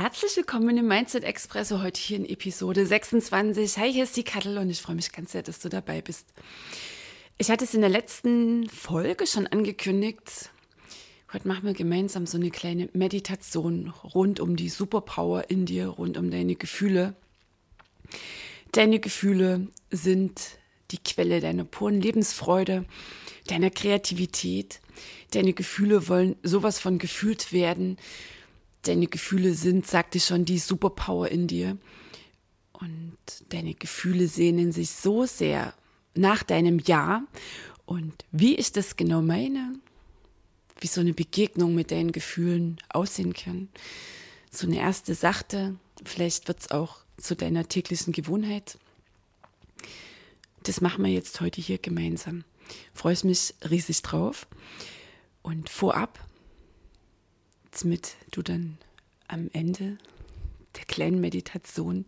Herzlich willkommen im Mindset Expresso heute hier in Episode 26. Hi, hier ist die Kattel und ich freue mich ganz sehr, dass du dabei bist. Ich hatte es in der letzten Folge schon angekündigt. Heute machen wir gemeinsam so eine kleine Meditation rund um die Superpower in dir, rund um deine Gefühle. Deine Gefühle sind die Quelle deiner puren Lebensfreude, deiner Kreativität. Deine Gefühle wollen sowas von gefühlt werden deine Gefühle sind, sagte ich schon, die Superpower in dir. Und deine Gefühle sehnen sich so sehr nach deinem Ja. Und wie ich das genau meine, wie so eine Begegnung mit deinen Gefühlen aussehen kann. So eine erste sachte, vielleicht wird es auch zu deiner täglichen Gewohnheit. Das machen wir jetzt heute hier gemeinsam. Freue ich mich riesig drauf. Und vorab damit du dann am Ende der kleinen Meditation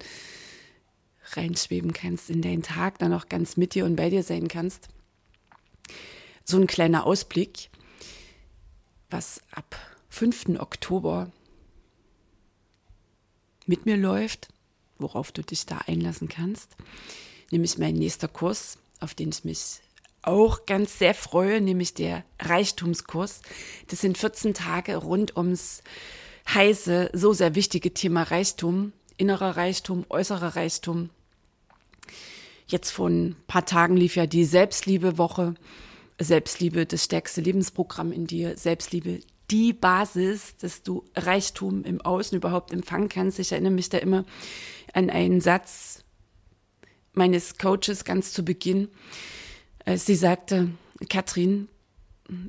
reinschweben kannst in deinen Tag, dann auch ganz mit dir und bei dir sein kannst. So ein kleiner Ausblick, was ab 5. Oktober mit mir läuft, worauf du dich da einlassen kannst, nämlich mein nächster Kurs, auf den ich mich auch ganz sehr freue, nämlich der Reichtumskurs. Das sind 14 Tage rund ums heiße, so sehr wichtige Thema Reichtum, innerer Reichtum, äußerer Reichtum. Jetzt vor ein paar Tagen lief ja die Selbstliebe-Woche. Selbstliebe, das stärkste Lebensprogramm in dir. Selbstliebe, die Basis, dass du Reichtum im Außen überhaupt empfangen kannst. Ich erinnere mich da immer an einen Satz meines Coaches ganz zu Beginn. Äh, sie sagte, Katrin,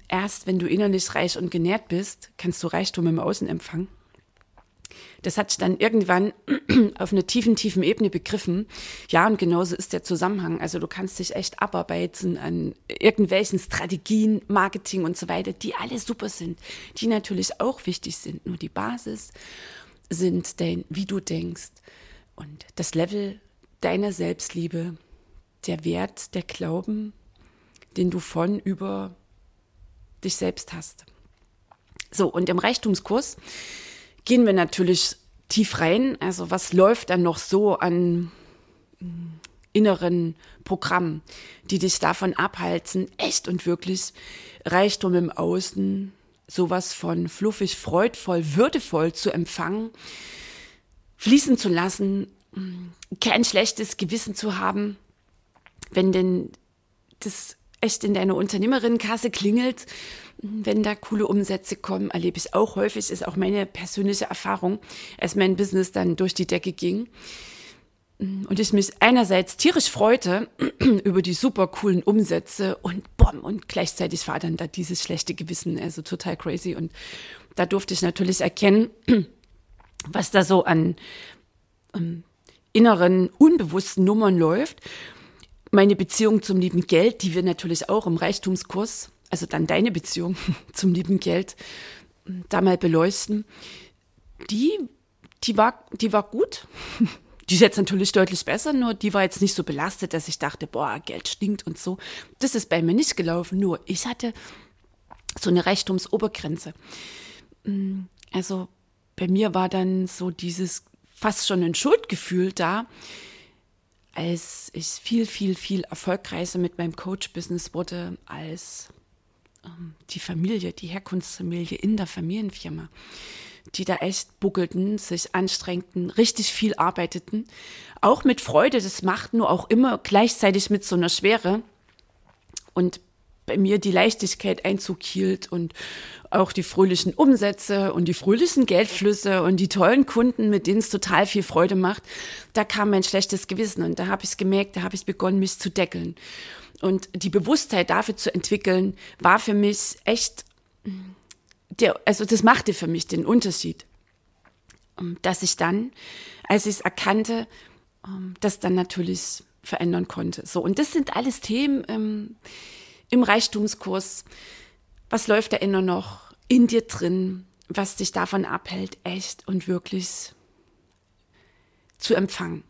erst wenn du innerlich reich und genährt bist, kannst du Reichtum im Außen empfangen. Das hat ich dann irgendwann auf einer tiefen, tiefen Ebene begriffen. Ja, und genauso ist der Zusammenhang. Also du kannst dich echt abarbeiten an irgendwelchen Strategien, Marketing und so weiter, die alle super sind, die natürlich auch wichtig sind. Nur die Basis sind dein, wie du denkst und das Level deiner Selbstliebe, der Wert, der Glauben, den du von über dich selbst hast. So, und im Reichtumskurs gehen wir natürlich tief rein. Also was läuft dann noch so an mm, inneren Programmen, die dich davon abhalten, echt und wirklich Reichtum im Außen, sowas von fluffig, freudvoll, würdevoll zu empfangen, fließen zu lassen, mm, kein schlechtes Gewissen zu haben, wenn denn das echt in deiner Unternehmerinnenkasse klingelt, wenn da coole Umsätze kommen, erlebe ich auch häufig, ist auch meine persönliche Erfahrung, als mein Business dann durch die Decke ging. Und ich mich einerseits tierisch freute über die super coolen Umsätze und bom, und gleichzeitig war dann da dieses schlechte Gewissen, also total crazy. Und da durfte ich natürlich erkennen, was da so an ähm, inneren, unbewussten Nummern läuft meine Beziehung zum lieben Geld, die wir natürlich auch im Reichtumskurs, also dann deine Beziehung zum lieben Geld, da mal beleuchten, die, die, war, die war gut. Die ist jetzt natürlich deutlich besser, nur die war jetzt nicht so belastet, dass ich dachte, boah, Geld stinkt und so. Das ist bei mir nicht gelaufen, nur ich hatte so eine Reichtumsobergrenze. Mm, also bei mir war dann so dieses fast schon ein Schuldgefühl da, als ich viel, viel, viel erfolgreicher mit meinem Coach-Business wurde als ähm, die Familie, die Herkunftsfamilie in der Familienfirma, die da echt buckelten, sich anstrengten, richtig viel arbeiteten, auch mit Freude das machten, nur auch immer gleichzeitig mit so einer Schwere. Und bei mir die Leichtigkeit Einzug hielt und auch die fröhlichen Umsätze und die fröhlichen Geldflüsse und die tollen Kunden, mit denen es total viel Freude macht, da kam mein schlechtes Gewissen und da habe ich es gemerkt, da habe ich begonnen, mich zu deckeln. Und die Bewusstheit dafür zu entwickeln, war für mich echt, der, also das machte für mich den Unterschied, ähm, dass ich dann, als ich es erkannte, ähm, das dann natürlich verändern konnte. So, und das sind alles Themen, ähm, im Reichtumskurs? Was läuft da immer noch in dir drin, was dich davon abhält, echt und wirklich zu empfangen?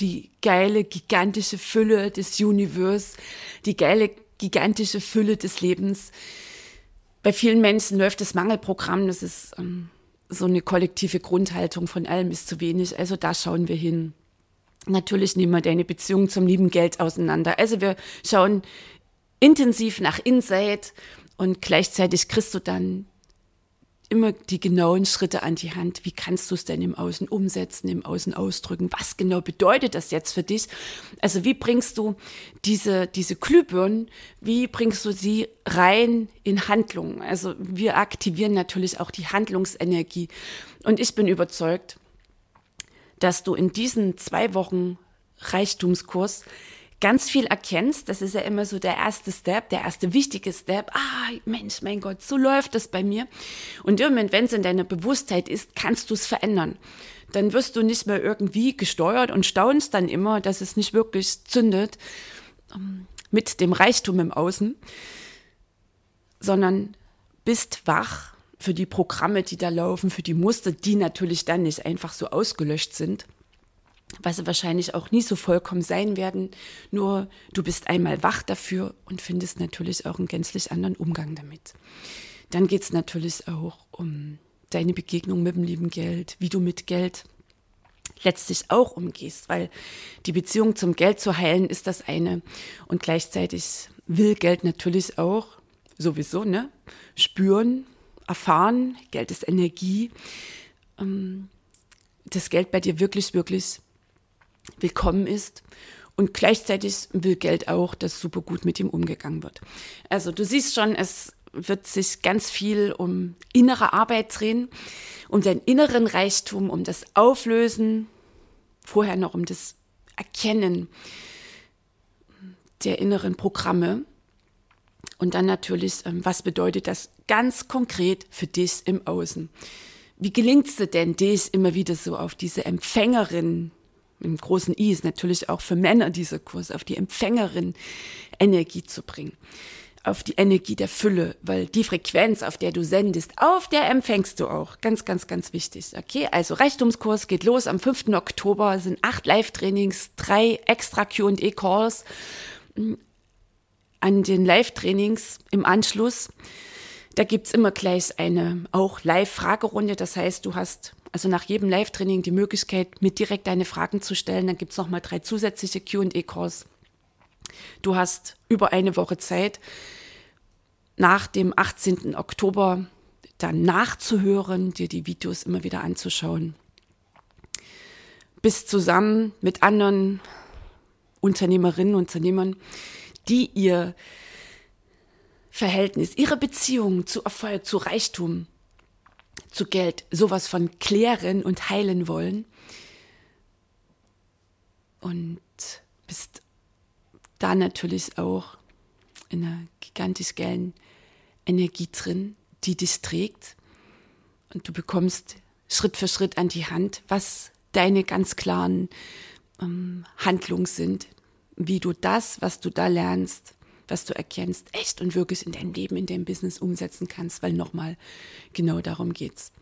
Die geile, gigantische Fülle des Universums, die geile, gigantische Fülle des Lebens. Bei vielen Menschen läuft das Mangelprogramm, das ist ähm, so eine kollektive Grundhaltung von allem ist zu wenig. Also da schauen wir hin. Natürlich nehmen wir deine Beziehung zum lieben Geld auseinander. Also wir schauen intensiv nach Insight und gleichzeitig kriegst du dann immer die genauen Schritte an die Hand. Wie kannst du es denn im Außen umsetzen, im Außen ausdrücken? Was genau bedeutet das jetzt für dich? Also wie bringst du diese, diese Glühbirnen, wie bringst du sie rein in Handlung? Also wir aktivieren natürlich auch die Handlungsenergie. Und ich bin überzeugt, dass du in diesen zwei Wochen Reichtumskurs ganz viel erkennst, das ist ja immer so der erste Step, der erste wichtige Step. Ah, Mensch, mein Gott, so läuft das bei mir. Und im Moment, wenn es in deiner Bewusstheit ist, kannst du es verändern. Dann wirst du nicht mehr irgendwie gesteuert und staunst dann immer, dass es nicht wirklich zündet ähm, mit dem Reichtum im Außen, sondern bist wach für die Programme, die da laufen, für die Muster, die natürlich dann nicht einfach so ausgelöscht sind was sie wahrscheinlich auch nie so vollkommen sein werden. Nur du bist einmal wach dafür und findest natürlich auch einen gänzlich anderen Umgang damit. Dann geht es natürlich auch um deine Begegnung mit dem lieben Geld, wie du mit Geld letztlich auch umgehst, weil die Beziehung zum Geld zu heilen ist das eine und gleichzeitig will Geld natürlich auch sowieso, ne, spüren, erfahren, Geld ist Energie, ähm, das Geld bei dir wirklich, wirklich willkommen ist. Und gleichzeitig will Geld auch, dass super gut mit ihm umgegangen wird. Also du siehst schon, es wird sich ganz viel um innere Arbeit drehen, um deinen inneren Reichtum, um das Auflösen, vorher noch um das Erkennen der inneren Programme. Und dann natürlich, ähm, was bedeutet das ganz konkret für dich im Außen? Wie gelingt es dir denn, dich immer wieder so auf diese Empfängerin im großen I ist natürlich auch für Männer dieser Kurs, auf die Empfängerin Energie zu bringen. Auf die Energie der Fülle, weil die Frequenz, auf der du sendest, auf der empfängst du auch. Ganz, ganz, ganz wichtig. Okay, also Reichtumskurs geht los am 5. Oktober, sind acht Live-Trainings, drei extra QA-Calls an den Live-Trainings im Anschluss. Da gibt's immer gleich eine auch Live-Fragerunde. Das heißt, du hast also nach jedem Live-Training die Möglichkeit, mir direkt deine Fragen zu stellen. Dann gibt's noch mal drei zusätzliche QA-Calls. Du hast über eine Woche Zeit, nach dem 18. Oktober dann nachzuhören, dir die Videos immer wieder anzuschauen. Bist zusammen mit anderen Unternehmerinnen und Unternehmern, die ihr Verhältnis, ihre Beziehung zu Erfolg, zu Reichtum zu Geld sowas von klären und heilen wollen. Und bist da natürlich auch in einer gigantisch geilen Energie drin, die dich trägt. Und du bekommst Schritt für Schritt an die Hand, was deine ganz klaren ähm, Handlungen sind, wie du das, was du da lernst, was du erkennst, echt und wirklich in deinem Leben, in deinem Business umsetzen kannst, weil nochmal genau darum geht's.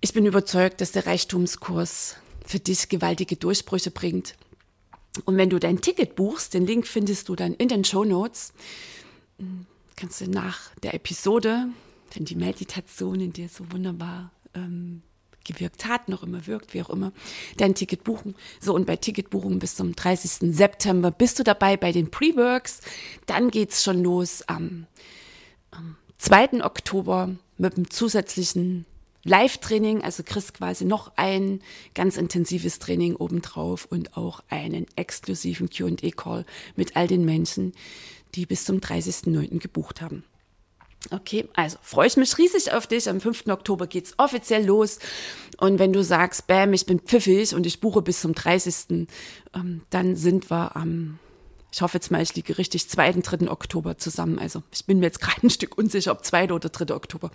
Ich bin überzeugt, dass der Reichtumskurs für dich gewaltige Durchbrüche bringt. Und wenn du dein Ticket buchst, den Link findest du dann in den Show Notes, kannst du nach der Episode, wenn die Meditation in dir so wunderbar ähm, gewirkt hat, noch immer wirkt, wie auch immer, dein Ticket buchen. So, und bei Ticketbuchung bis zum 30. September bist du dabei bei den Pre-Works. Dann geht's schon los am, am 2. Oktober mit einem zusätzlichen Live-Training, also kriegst quasi noch ein ganz intensives Training obendrauf und auch einen exklusiven Q&A-Call mit all den Menschen, die bis zum 30.09. gebucht haben. Okay, also freue ich mich riesig auf dich. Am 5. Oktober geht's offiziell los. Und wenn du sagst, Bam, ich bin pfiffig und ich buche bis zum 30., ähm, dann sind wir am, ich hoffe jetzt mal, ich liege richtig, 2., 3. Oktober zusammen. Also ich bin mir jetzt gerade ein Stück unsicher, ob 2. oder 3. Oktober.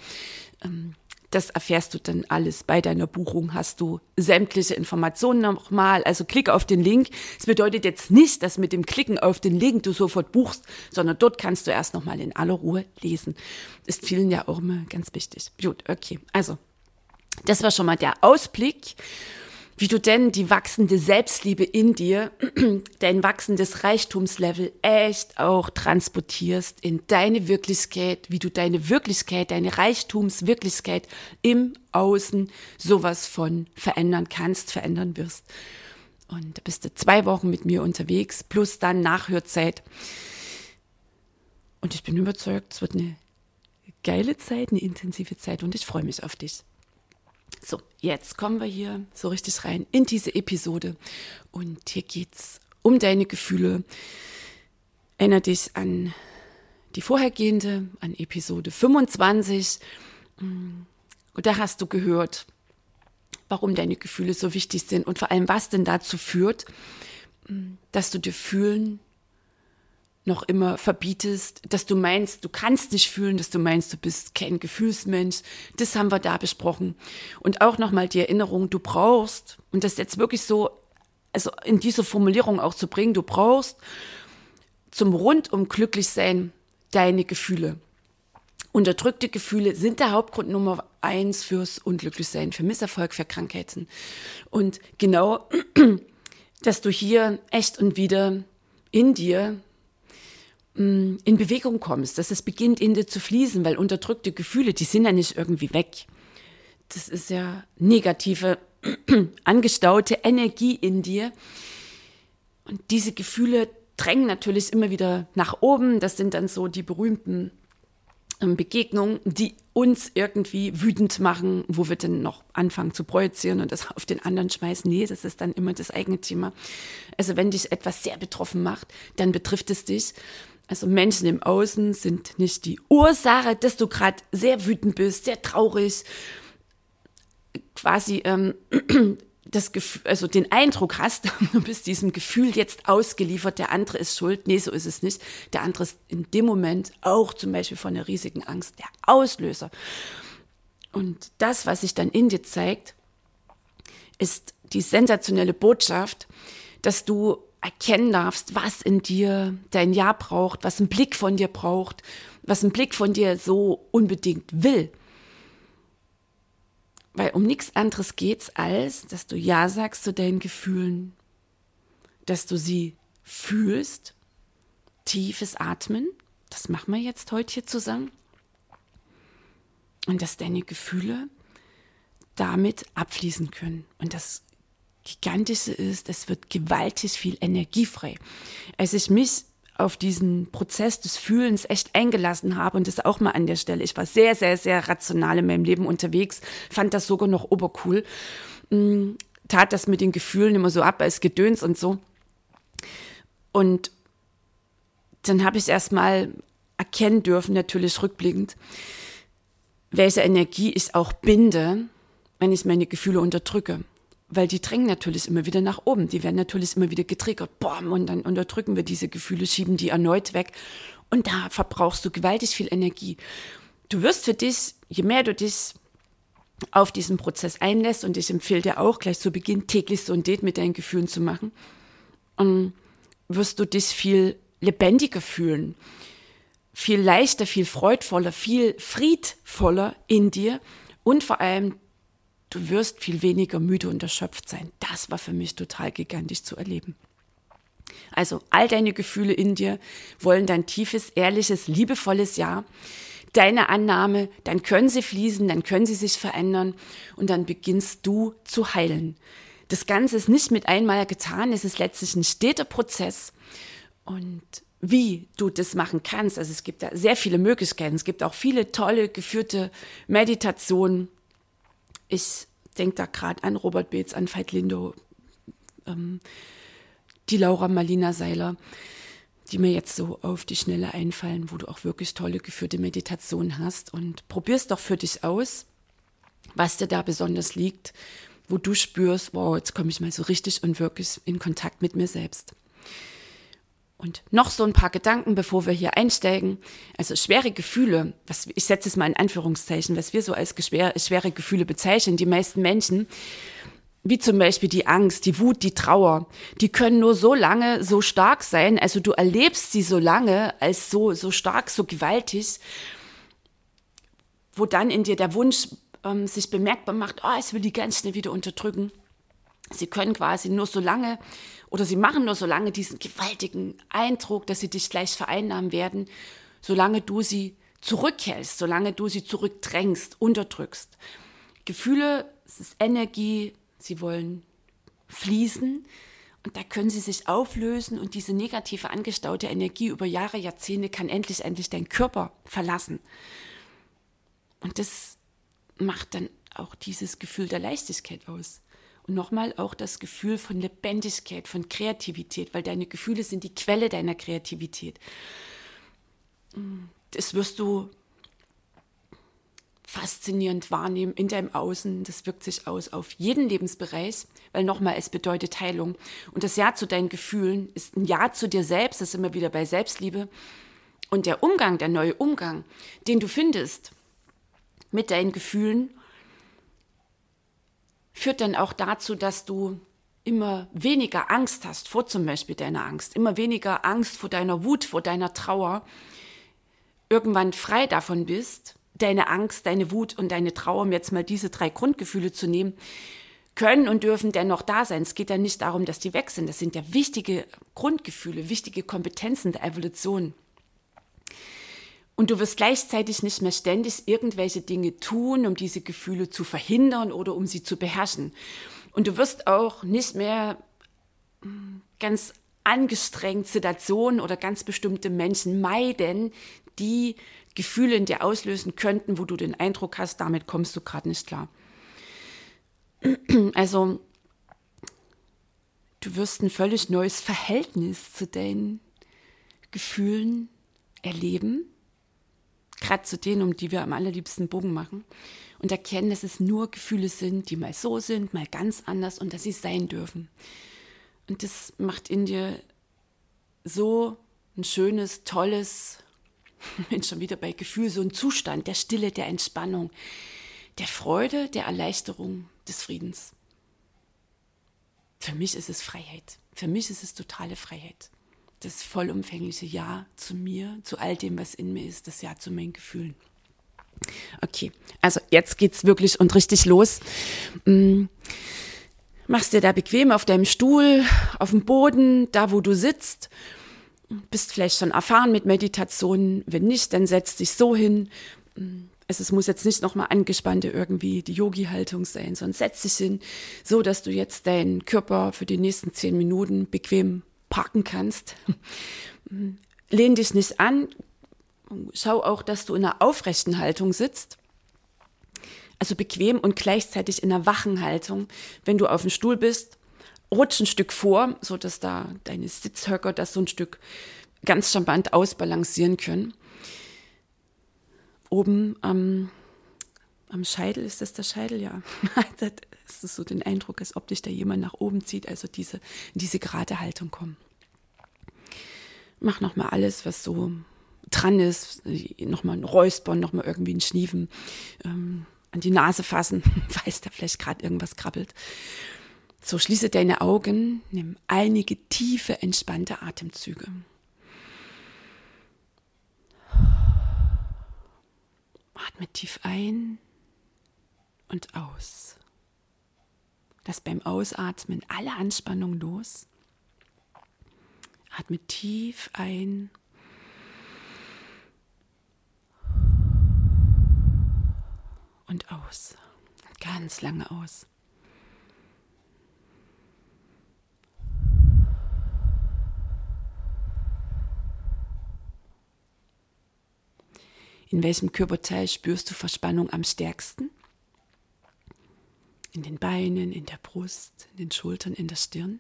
Das erfährst du dann alles. Bei deiner Buchung hast du sämtliche Informationen nochmal. Also klick auf den Link. Es bedeutet jetzt nicht, dass mit dem Klicken auf den Link du sofort buchst, sondern dort kannst du erst nochmal in aller Ruhe lesen. Ist vielen ja auch immer ganz wichtig. Gut, okay. Also, das war schon mal der Ausblick wie du denn die wachsende Selbstliebe in dir, dein wachsendes Reichtumslevel echt auch transportierst in deine Wirklichkeit, wie du deine Wirklichkeit, deine Reichtumswirklichkeit im Außen sowas von verändern kannst, verändern wirst. Und da bist du zwei Wochen mit mir unterwegs, plus dann Nachhörzeit. Und ich bin überzeugt, es wird eine geile Zeit, eine intensive Zeit und ich freue mich auf dich. So, jetzt kommen wir hier so richtig rein in diese Episode. Und hier geht es um deine Gefühle. Erinner dich an die vorhergehende, an Episode 25. Und da hast du gehört, warum deine Gefühle so wichtig sind und vor allem, was denn dazu führt, dass du dir fühlen noch immer verbietest, dass du meinst, du kannst dich fühlen, dass du meinst, du bist kein Gefühlsmensch. Das haben wir da besprochen. Und auch nochmal die Erinnerung, du brauchst, und das jetzt wirklich so, also in diese Formulierung auch zu bringen, du brauchst zum rundum glücklich sein deine Gefühle. Unterdrückte Gefühle sind der Hauptgrund Nummer eins fürs Unglücklichsein, für Misserfolg, für Krankheiten. Und genau, dass du hier echt und wieder in dir in Bewegung kommst, dass es beginnt in dir zu fließen, weil unterdrückte Gefühle, die sind ja nicht irgendwie weg. Das ist ja negative, angestaute Energie in dir. Und diese Gefühle drängen natürlich immer wieder nach oben. Das sind dann so die berühmten ähm, Begegnungen, die uns irgendwie wütend machen, wo wir dann noch anfangen zu projizieren und das auf den anderen schmeißen. Nee, das ist dann immer das eigene Thema. Also wenn dich etwas sehr betroffen macht, dann betrifft es dich. Also Menschen im Außen sind nicht die Ursache, dass du gerade sehr wütend bist, sehr traurig, quasi ähm, das Gefühl, also den Eindruck hast, du bist diesem Gefühl jetzt ausgeliefert, der andere ist schuld. Nee, so ist es nicht. Der andere ist in dem Moment auch zum Beispiel von einer riesigen Angst der Auslöser. Und das, was sich dann in dir zeigt, ist die sensationelle Botschaft, dass du erkennen darfst, was in dir dein Ja braucht, was ein Blick von dir braucht, was ein Blick von dir so unbedingt will. Weil um nichts anderes geht's als, dass du Ja sagst zu deinen Gefühlen, dass du sie fühlst, tiefes Atmen, das machen wir jetzt heute hier zusammen, und dass deine Gefühle damit abfließen können. Und das Gigantische ist, es wird gewaltig viel Energie frei. Als ich mich auf diesen Prozess des Fühlens echt eingelassen habe und das auch mal an der Stelle. Ich war sehr, sehr, sehr rational in meinem Leben unterwegs, fand das sogar noch obercool, mm, tat das mit den Gefühlen immer so ab als Gedöns und so. Und dann habe ich erst mal erkennen dürfen, natürlich rückblickend, welche Energie ich auch binde, wenn ich meine Gefühle unterdrücke weil die drängen natürlich immer wieder nach oben. Die werden natürlich immer wieder getriggert. Boom, und dann unterdrücken wir diese Gefühle, schieben die erneut weg. Und da verbrauchst du gewaltig viel Energie. Du wirst für dich, je mehr du dich auf diesen Prozess einlässt, und ich empfehle dir auch gleich zu Beginn täglich so ein Date mit deinen Gefühlen zu machen, wirst du dich viel lebendiger fühlen, viel leichter, viel freudvoller, viel friedvoller in dir und vor allem du wirst viel weniger müde und erschöpft sein. Das war für mich total gigantisch zu erleben. Also all deine Gefühle in dir wollen dein tiefes, ehrliches, liebevolles Ja, deine Annahme, dann können sie fließen, dann können sie sich verändern und dann beginnst du zu heilen. Das Ganze ist nicht mit einmal getan, es ist letztlich ein steter Prozess und wie du das machen kannst. Also es gibt da sehr viele Möglichkeiten. Es gibt auch viele tolle geführte Meditationen, ich denke da gerade an Robert Beetz, an Veit Lindo, ähm, die Laura Marlina Seiler. die mir jetzt so auf die Schnelle einfallen, wo du auch wirklich tolle geführte Meditation hast. Und probier's doch für dich aus, was dir da besonders liegt, wo du spürst, wow, jetzt komme ich mal so richtig und wirklich in Kontakt mit mir selbst. Und noch so ein paar Gedanken, bevor wir hier einsteigen. Also schwere Gefühle, was, ich setze es mal in Anführungszeichen, was wir so als schwere, Gefühle bezeichnen, die meisten Menschen, wie zum Beispiel die Angst, die Wut, die Trauer, die können nur so lange so stark sein, also du erlebst sie so lange als so, so stark, so gewaltig, wo dann in dir der Wunsch ähm, sich bemerkbar macht, oh, ich will die ganz schnell wieder unterdrücken. Sie können quasi nur so lange oder sie machen nur so lange diesen gewaltigen Eindruck, dass sie dich gleich vereinnahmen werden, solange du sie zurückhältst, solange du sie zurückdrängst, unterdrückst. Gefühle, es ist Energie, sie wollen fließen und da können sie sich auflösen und diese negative angestaute Energie über Jahre, Jahrzehnte kann endlich, endlich dein Körper verlassen. Und das macht dann auch dieses Gefühl der Leichtigkeit aus. Und nochmal auch das Gefühl von Lebendigkeit, von Kreativität, weil deine Gefühle sind die Quelle deiner Kreativität. Das wirst du faszinierend wahrnehmen in deinem Außen. Das wirkt sich aus auf jeden Lebensbereich, weil nochmal, es bedeutet Heilung. Und das Ja zu deinen Gefühlen ist ein Ja zu dir selbst, das ist immer wieder bei Selbstliebe. Und der Umgang, der neue Umgang, den du findest mit deinen Gefühlen, führt dann auch dazu, dass du immer weniger Angst hast vor zum Beispiel deiner Angst, immer weniger Angst vor deiner Wut, vor deiner Trauer, irgendwann frei davon bist deine Angst, deine Wut und deine Trauer, um jetzt mal diese drei Grundgefühle zu nehmen, können und dürfen dennoch da sein. Es geht ja nicht darum, dass die weg sind. Das sind ja wichtige Grundgefühle, wichtige Kompetenzen der Evolution. Und du wirst gleichzeitig nicht mehr ständig irgendwelche Dinge tun, um diese Gefühle zu verhindern oder um sie zu beherrschen. Und du wirst auch nicht mehr hm, ganz angestrengt Situationen oder ganz bestimmte Menschen meiden, die Gefühle in dir auslösen könnten, wo du den Eindruck hast, damit kommst du gerade nicht klar. Also, du wirst ein völlig neues Verhältnis zu deinen Gefühlen erleben, gerade zu denen, um die wir am allerliebsten Bogen machen, und erkennen, dass es nur Gefühle sind, die mal so sind, mal ganz anders und dass sie sein dürfen. Und das macht in dir so ein schönes, tolles, bin schon wieder bei Gefühl, so ein Zustand der Stille, der Entspannung, der Freude, der Erleichterung, des Friedens. Für mich ist es Freiheit. Für mich ist es totale Freiheit. Das vollumfängliche Ja zu mir, zu all dem, was in mir ist, das Ja zu meinen Gefühlen. Okay, also jetzt geht's wirklich und richtig los. Mm. Machst dir da bequem auf deinem Stuhl, auf dem Boden, da wo du sitzt bist vielleicht schon erfahren mit Meditation. Wenn nicht, dann setz dich so hin. Also es muss jetzt nicht nochmal angespannte irgendwie die Yogi-Haltung sein, sondern setz dich hin, so dass du jetzt deinen Körper für die nächsten zehn Minuten bequem parken kannst. Lehn dich nicht an. Schau auch, dass du in einer aufrechten Haltung sitzt. Also bequem und gleichzeitig in einer wachen Haltung. Wenn du auf dem Stuhl bist, rutsch ein Stück vor, so dass da deine Sitzhöcker das so ein Stück ganz charmant ausbalancieren können. Oben am, am Scheitel, ist das der Scheitel? Ja. das ist so den Eindruck, als ob dich da jemand nach oben zieht, also diese, in diese gerade Haltung kommen. Mach nochmal alles, was so dran ist, nochmal ein Räuspern, nochmal irgendwie ein Schniefen, ähm, an die Nase fassen, falls da vielleicht gerade irgendwas krabbelt. So schließe deine Augen, nimm einige tiefe, entspannte Atemzüge. Atme tief ein und aus. Lass beim Ausatmen alle Anspannung los. Atme tief ein und aus. Ganz lange aus. In welchem Körperteil spürst du Verspannung am stärksten? In den Beinen, in der Brust, in den Schultern, in der Stirn?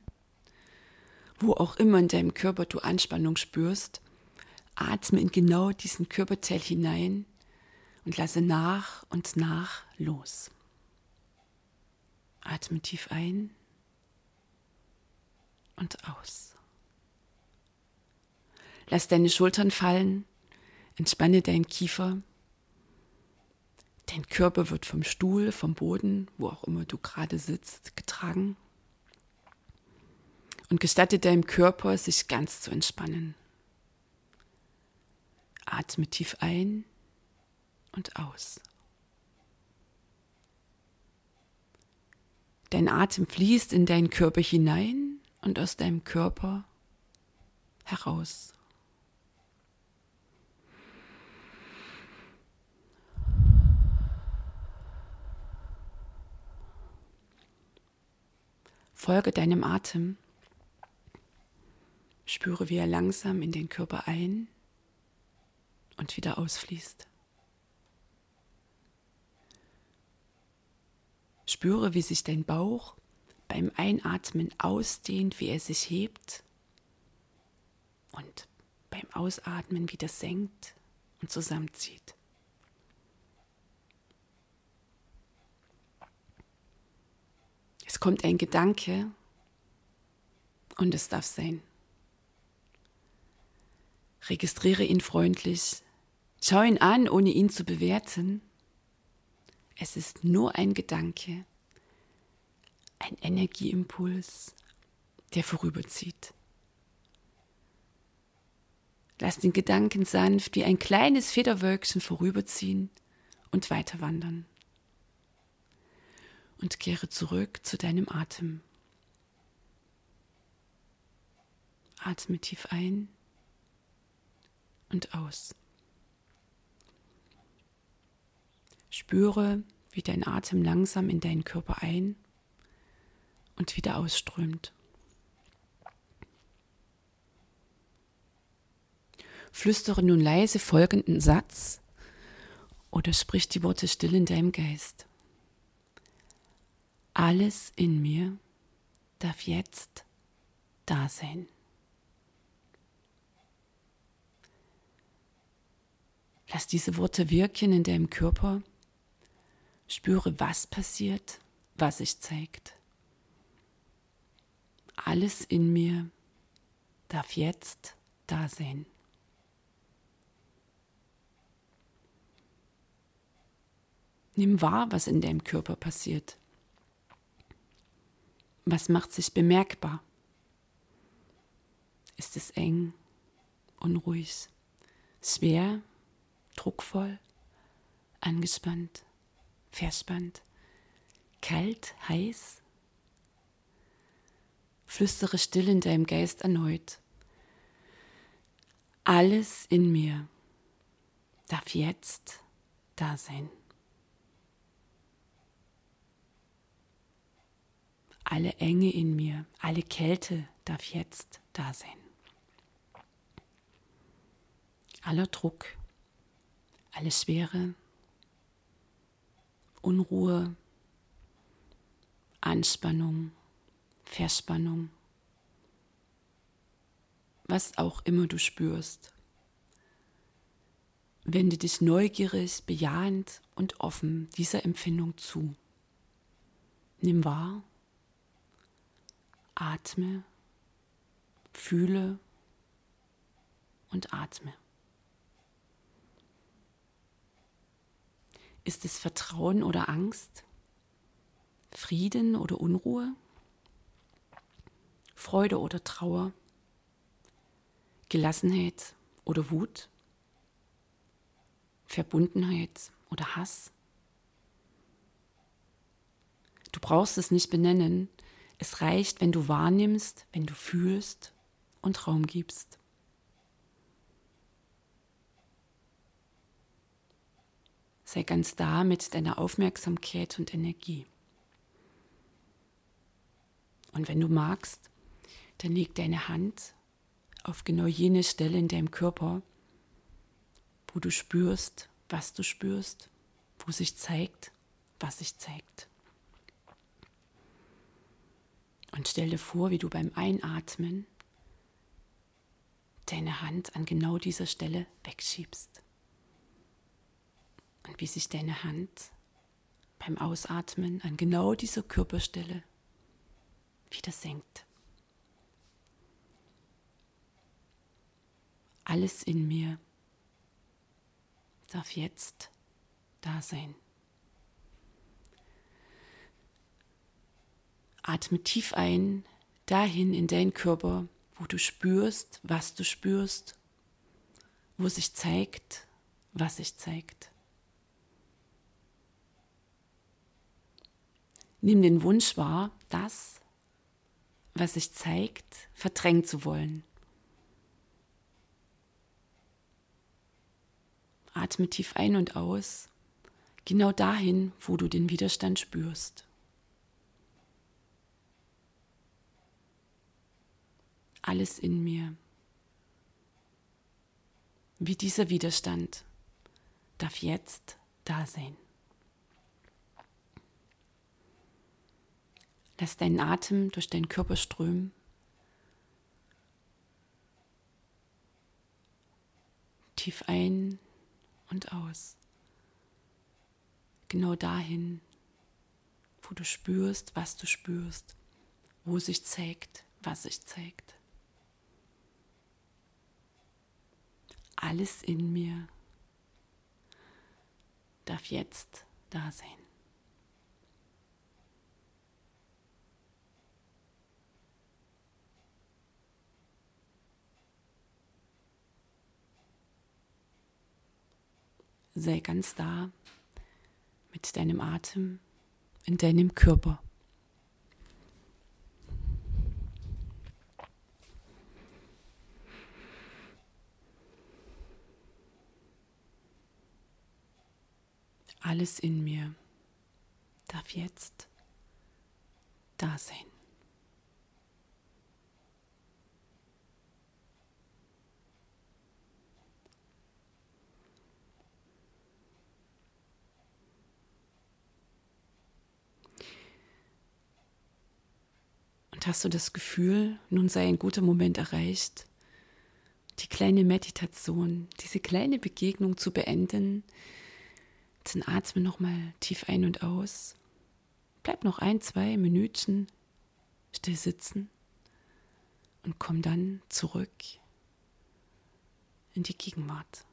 wo auch immer in deinem Körper du Anspannung spürst, atme in genau diesen Körperteil hinein und lasse nach und nach los. Atme tief ein und aus. Lass deine Schultern fallen, entspanne deinen Kiefer. Dein Körper wird vom Stuhl, vom Boden, wo auch immer du gerade sitzt, getragen. Und gestatte deinem Körper, sich ganz zu entspannen. Atme tief ein und aus. Dein Atem fließt in deinen Körper hinein und aus deinem Körper heraus. Folge deinem Atem. Spüre, wie er langsam in den Körper ein und wieder ausfließt. Spüre, wie sich dein Bauch beim Einatmen ausdehnt, wie er sich hebt und beim Ausatmen wieder senkt und zusammenzieht. Es kommt ein Gedanke und es darf sein. Registriere ihn freundlich, schau ihn an, ohne ihn zu bewerten. Es ist nur ein Gedanke, ein Energieimpuls, der vorüberzieht. Lass den Gedanken sanft wie ein kleines Federwölkchen vorüberziehen und weiter wandern und kehre zurück zu deinem Atem. Atme tief ein und aus. Spüre, wie dein Atem langsam in deinen Körper ein und wieder ausströmt. Flüstere nun leise folgenden Satz oder sprich die Worte still in deinem Geist. Alles in mir darf jetzt da sein. Lass diese Worte wirken in deinem Körper. Spüre, was passiert, was sich zeigt. Alles in mir darf jetzt da sein. Nimm wahr, was in deinem Körper passiert. Was macht sich bemerkbar? Ist es eng, unruhig, schwer, druckvoll, angespannt, verspannt, kalt, heiß? Flüstere still in deinem Geist erneut. Alles in mir darf jetzt da sein. Alle Enge in mir, alle Kälte darf jetzt da sein. Aller Druck, alle Schwere, Unruhe, Anspannung, Verspannung, was auch immer du spürst. Wende dich neugierig, bejahend und offen dieser Empfindung zu. Nimm wahr, atme, fühle und atme. Ist es Vertrauen oder Angst? Frieden oder Unruhe? Freude oder Trauer? Gelassenheit oder Wut? Verbundenheit oder Hass? Du brauchst es nicht benennen, es reicht, wenn du wahrnimmst, wenn du fühlst und Raum gibst. Sei ganz da mit deiner Aufmerksamkeit und Energie. Und wenn du magst, dann leg deine Hand auf genau jene Stelle in deinem Körper, wo du spürst, was du spürst, wo sich zeigt, was sich zeigt. Und stell dir vor, wie du beim Einatmen deine Hand an genau dieser Stelle wegschiebst. Und wie sich deine Hand beim Ausatmen an genau dieser Körperstelle wieder senkt. Alles in mir darf jetzt da sein. Atme tief ein, dahin in deinen Körper, wo du spürst, was du spürst, wo sich zeigt, was sich zeigt. Nimm den Wunsch wahr, das, was sich zeigt, verdrängen zu wollen. Atme tief ein und aus, genau dahin, wo du den Widerstand spürst. Alles in mir, wie dieser Widerstand, darf jetzt da sein. Lass deinen Atem durch deinen Körper strömen. Tief ein und aus. Genau dahin, wo du spürst, was du spürst, wo sich zeigt, was sich zeigt. Alles in mir darf jetzt da sein. sei ganz da mit deinem Atem in deinem Körper. Alles in mir darf jetzt da sein. hast du das Gefühl, nun sei ein guter Moment erreicht, die kleine Meditation, diese kleine Begegnung zu beenden. Dann atme nochmal tief ein und aus. Bleib noch ein, zwei Minuten still sitzen und komm dann zurück in die Gegenwart.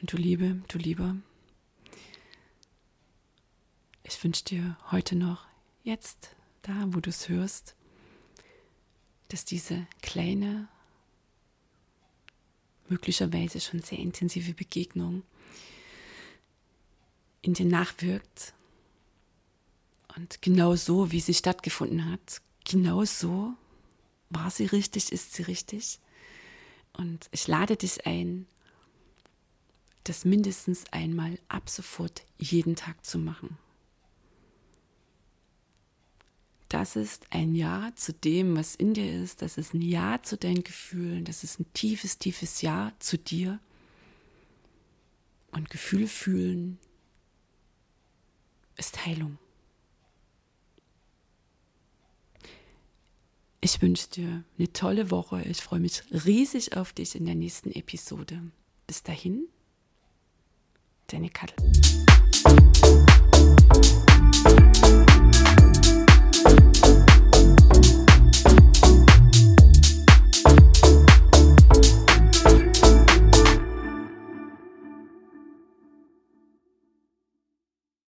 Und du Liebe, du Lieber, ich wünsche dir heute noch, jetzt, da, wo du es hörst, dass diese kleine, möglicherweise schon sehr intensive Begegnung in dir nachwirkt. Und genau so, wie sie stattgefunden hat, genau so war sie richtig, ist sie richtig. Und ich lade dich ein, das mindestens einmal ab sofort jeden Tag zu machen. Das ist ein Ja zu dem, was in dir ist. Das ist ein Ja zu deinen Gefühlen. Das ist ein tiefes, tiefes Ja zu dir. Und Gefühle fühlen ist Heilung. Ich wünsche dir eine tolle Woche. Ich freue mich riesig auf dich in der nächsten Episode. Bis dahin, Deine Kattel.